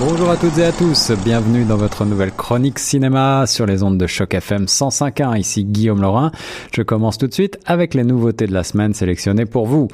Bonjour à toutes et à tous, bienvenue dans votre nouvelle chronique cinéma sur les ondes de choc FM 105.1. Ici Guillaume Laurin. Je commence tout de suite avec les nouveautés de la semaine sélectionnées pour vous.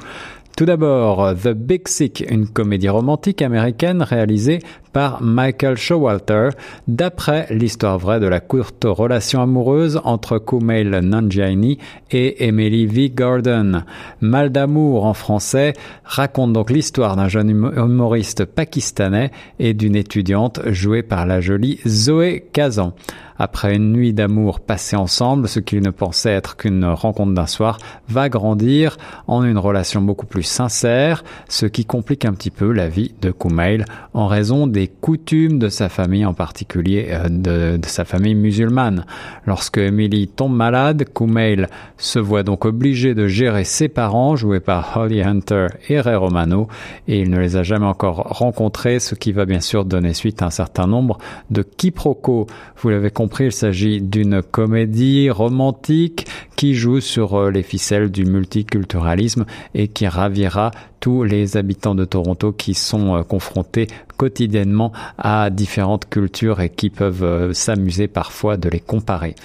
Tout d'abord, The Big Sick, une comédie romantique américaine réalisée par Michael Showalter, d'après l'histoire vraie de la courte relation amoureuse entre Kumail Nanjiani et Emily V. Gordon. Mal d'amour en français raconte donc l'histoire d'un jeune humoriste pakistanais et d'une étudiante jouée par la jolie Zoé Kazan. Après une nuit d'amour passée ensemble, ce qu'ils ne pensaient être qu'une rencontre d'un soir va grandir en une relation beaucoup plus sincère, ce qui complique un petit peu la vie de Kumail en raison des coutumes de sa famille, en particulier euh, de, sa famille musulmane. Lorsque Emily tombe malade, Kumail se voit donc obligé de gérer ses parents, joués par Holly Hunter et Ray Romano, et il ne les a jamais encore rencontrés, ce qui va bien sûr donner suite à un certain nombre de quiproquos. Vous l'avez compris, il s'agit d'une comédie romantique qui joue sur euh, les ficelles du multiculturalisme et qui ravira tous les habitants de Toronto qui sont euh, confrontés quotidiennement à différentes cultures et qui peuvent euh, s'amuser parfois de les comparer.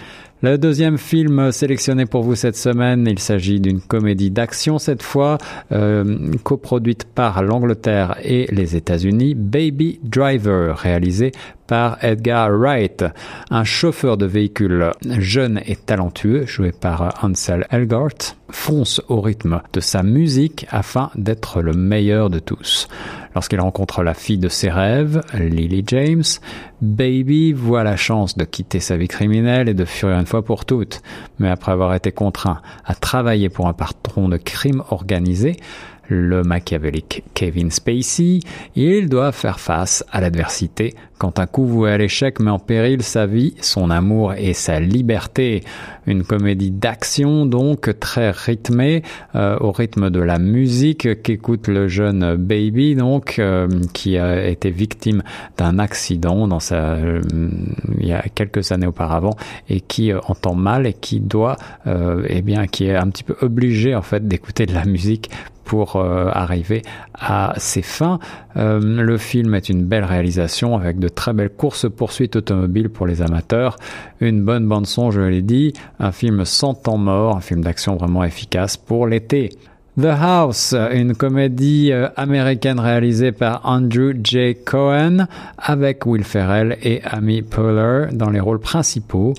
Le deuxième film sélectionné pour vous cette semaine, il s'agit d'une comédie d'action cette fois, euh, coproduite par l'Angleterre et les États-Unis, Baby Driver, réalisé par Edgar Wright, un chauffeur de véhicule jeune et talentueux, joué par Ansel Elgort, fonce au rythme de sa musique afin d'être le meilleur de tous. Lorsqu'il rencontre la fille de ses rêves, Lily James, Baby voit la chance de quitter sa vie criminelle et de fuir une fois pour toutes. Mais après avoir été contraint à travailler pour un patron de crime organisé, le machiavélique Kevin Spacey, il doit faire face à l'adversité quand un coup voué à l'échec met en péril sa vie, son amour et sa liberté. Une comédie d'action donc très rythmée euh, au rythme de la musique qu'écoute le jeune baby donc euh, qui a été victime d'un accident dans sa euh, il y a quelques années auparavant et qui entend mal et qui doit eh bien qui est un petit peu obligé en fait d'écouter de la musique pour arriver à ses fins. le film est une belle réalisation avec de très belles courses-poursuites automobiles pour les amateurs, une bonne bande-son, je l'ai dit, un film sans temps mort, un film d'action vraiment efficace pour l'été. The House, une comédie euh, américaine réalisée par Andrew J. Cohen avec Will Ferrell et Amy Poehler dans les rôles principaux.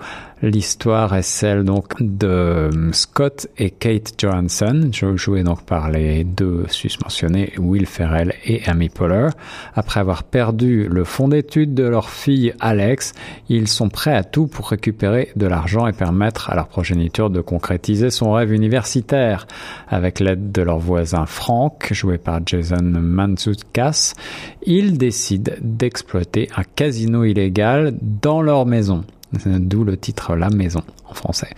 L'histoire est celle donc de euh, Scott et Kate Johansson, joués donc par les deux susmentionnés Will Ferrell et Amy Poehler. Après avoir perdu le fond d'études de leur fille Alex, ils sont prêts à tout pour récupérer de l'argent et permettre à leur progéniture de concrétiser son rêve universitaire. Avec l'aide de leur voisin Frank, joué par Jason Mantzoukas, ils décident d'exploiter un casino illégal dans leur maison. D'où le titre La Maison français.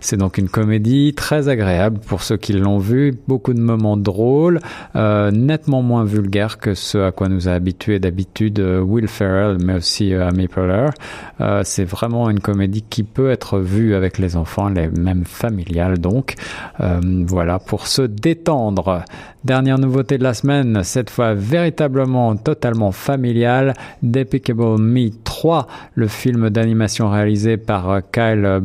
C'est donc une comédie très agréable pour ceux qui l'ont vu, beaucoup de moments drôles, euh, nettement moins vulgaires que ce à quoi nous a habitué d'habitude euh, Will Ferrell, mais aussi euh, Amy Poehler. C'est vraiment une comédie qui peut être vue avec les enfants, les mêmes familiales donc. Voilà, pour se détendre. Dernière nouveauté de la semaine, cette fois véritablement totalement familiale, Despicable Me 3, le film d'animation réalisé par Kyle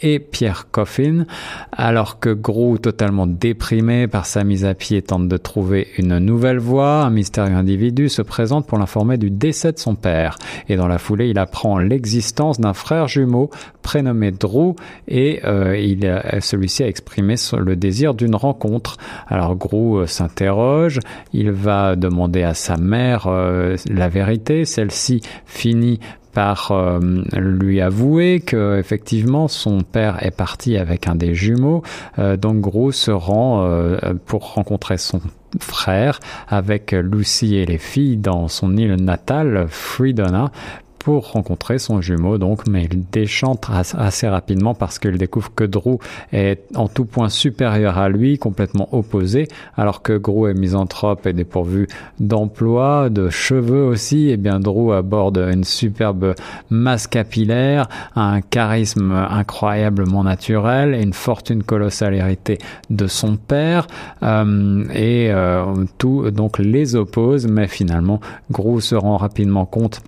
Et Pierre Coffin, alors que Gru, totalement déprimé par sa mise à pied, tente de trouver une nouvelle voie, un mystérieux individu se présente pour l'informer du décès de son père, et dans la foulée, il apprend l'existence d'un frère jumeau prénommé Drew, et euh, celui-ci a exprimé le désir d'une rencontre. Alors Gru euh, s'interroge, il va demander à sa mère euh, la vérité, celle-ci finit par euh, lui avouer que effectivement son père est parti avec un des jumeaux. donc Gru se rend pour rencontrer son frère avec Lucy et les filles dans son île natale, Freedona, pour rencontrer son jumeau. Donc, mais il déchante assez rapidement parce qu'il découvre que Drew est en tout point supérieur à lui, complètement opposé, alors que Drew est misanthrope et dépourvu d'emploi, de cheveux aussi, et bien Drew aborde une superbe masse capillaire, un charisme incroyablement naturel et une fortune colossale héritée de son père, euh, et euh, tout donc les oppose, mais finalement Gru se rend rapidement compte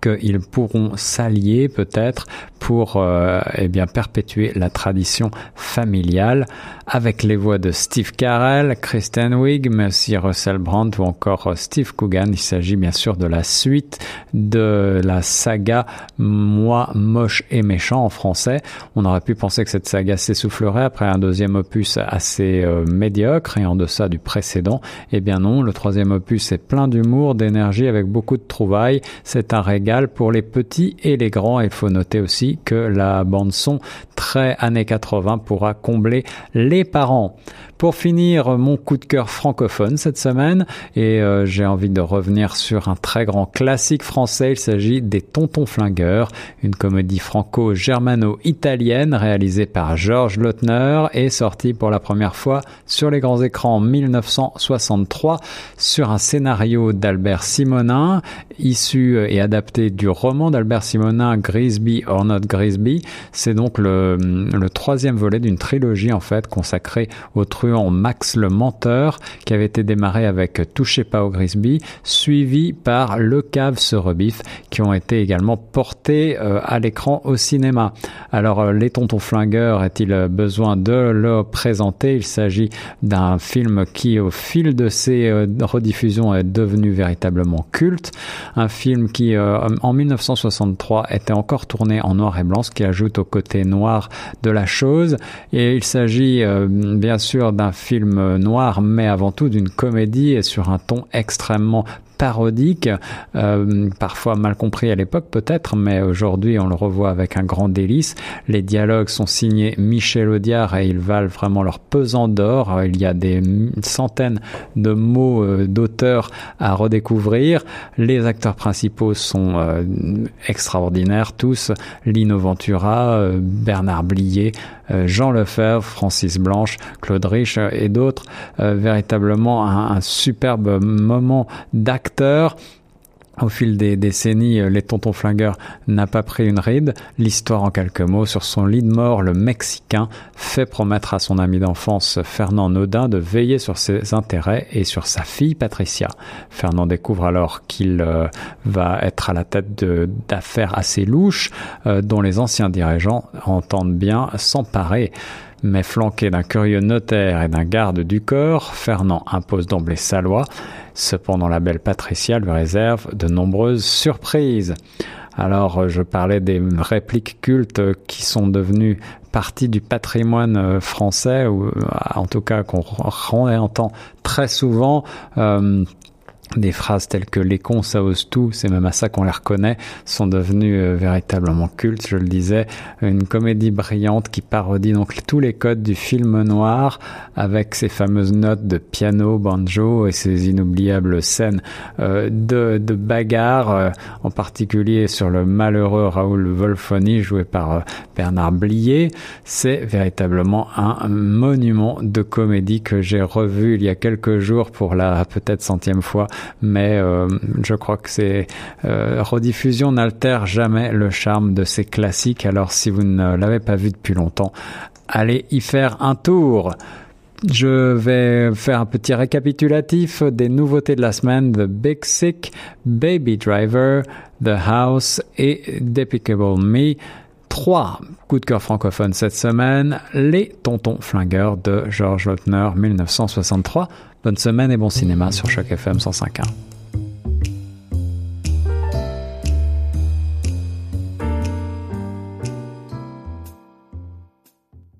qu'ils pourront s'allier peut-être pour euh, eh bien perpétuer la tradition familiale avec les voix de Steve Carell, Kristen Wiig, mais aussi Russell Brand ou encore Steve Coogan. Il s'agit bien sûr de la suite de la saga Moi moche et méchant en français. On aurait pu penser que cette saga s'essoufflerait après un deuxième opus assez euh, médiocre et en deçà du précédent. Eh bien non, le troisième opus est plein d'humour, d'énergie avec beaucoup de trouvailles. C'est un régal pour les petits et les grands. Il faut noter aussi que la bande son très années 80 pourra combler les parents. Pour finir, mon coup de cœur francophone cette semaine, et euh, j'ai envie de revenir sur un très grand classique français, il s'agit des Tontons Flingueurs, une comédie franco-germano-italienne réalisée par Georges Lautner et sortie pour la première fois sur les grands écrans en 1963 sur un scénario d'Albert Simonin, issu et adapté du roman d'Albert Simonin Grisby or Not Grisby. C'est donc le, troisième volet d'une trilogie en fait consacrée au truand Max le Menteur qui avait été démarré avec Touchez pas au Grisby, suivi par Le Cave se rebiffe qui ont été également portés euh, à l'écran au cinéma. Alors euh, les tontons flingueurs, est-il besoin de le présenter? Il s'agit d'un film qui au fil de ses euh, rediffusions est devenu véritablement culte, un film qui en 1963 était encore tourné en noir et blanc, ce qui ajoute au côté noir de la chose. Et il s'agit euh, bien sûr d'un film noir, mais avant tout d'une comédie et sur un ton extrêmement parodique, euh, parfois mal compris à l'époque peut-être, mais aujourd'hui on le revoit avec un grand délice. Les dialogues sont signés Michel Audiard et ils valent vraiment leur pesant d'or. Il y a des centaines de mots euh, d'auteurs à redécouvrir. Les acteurs principaux sont euh, extraordinaires tous. Lino Ventura, Bernard Blier, Jean Lefebvre, Francis Blanche, Claude Rich et d'autres. véritablement un, un superbe moment d'acte au fil des décennies, euh, les tontons flingueurs n'a pas pris une ride. L'histoire en quelques mots, sur son lit de mort, le Mexicain fait promettre à son ami d'enfance Fernand Naudin de veiller sur ses intérêts et sur sa fille Patricia. Fernand découvre alors qu'il euh, va être à la tête d'affaires assez louches euh, dont les anciens dirigeants entendent bien s'emparer. Mais flanqué d'un curieux notaire et d'un garde du corps, Fernand impose d'emblée sa loi. Cependant, la belle Patricia lui réserve de nombreuses surprises. Alors, euh, je parlais des répliques cultes qui sont devenues partie du patrimoine euh, français, ou euh, en tout cas qu'on entend très souvent. Des phrases telles que les cons ça ose tout, c'est même à ça qu'on les reconnaît, sont devenues euh, véritablement cultes, je le disais. Une comédie brillante qui parodie donc tous les codes du film noir avec ses fameuses notes de piano, banjo et ses inoubliables scènes euh, de, bagarre, euh, en particulier sur le malheureux Raoul Wolfoni joué par Bernard Blier. C'est véritablement un monument de comédie que j'ai revu il y a quelques jours pour la peut-être centième fois mais euh, je crois que ces euh, rediffusions n'altèrent jamais le charme de ces classiques. Alors si vous ne l'avez pas vu depuis longtemps, allez y faire un tour. Je vais faire un petit récapitulatif des nouveautés de la semaine. The Big Sick, Baby Driver, The House et Depicable Me. Trois coups de cœur francophones cette semaine. Les Tontons Flingueurs de George Lautner, 1963. Bonne semaine et bon cinéma sur Choc FM 105.1.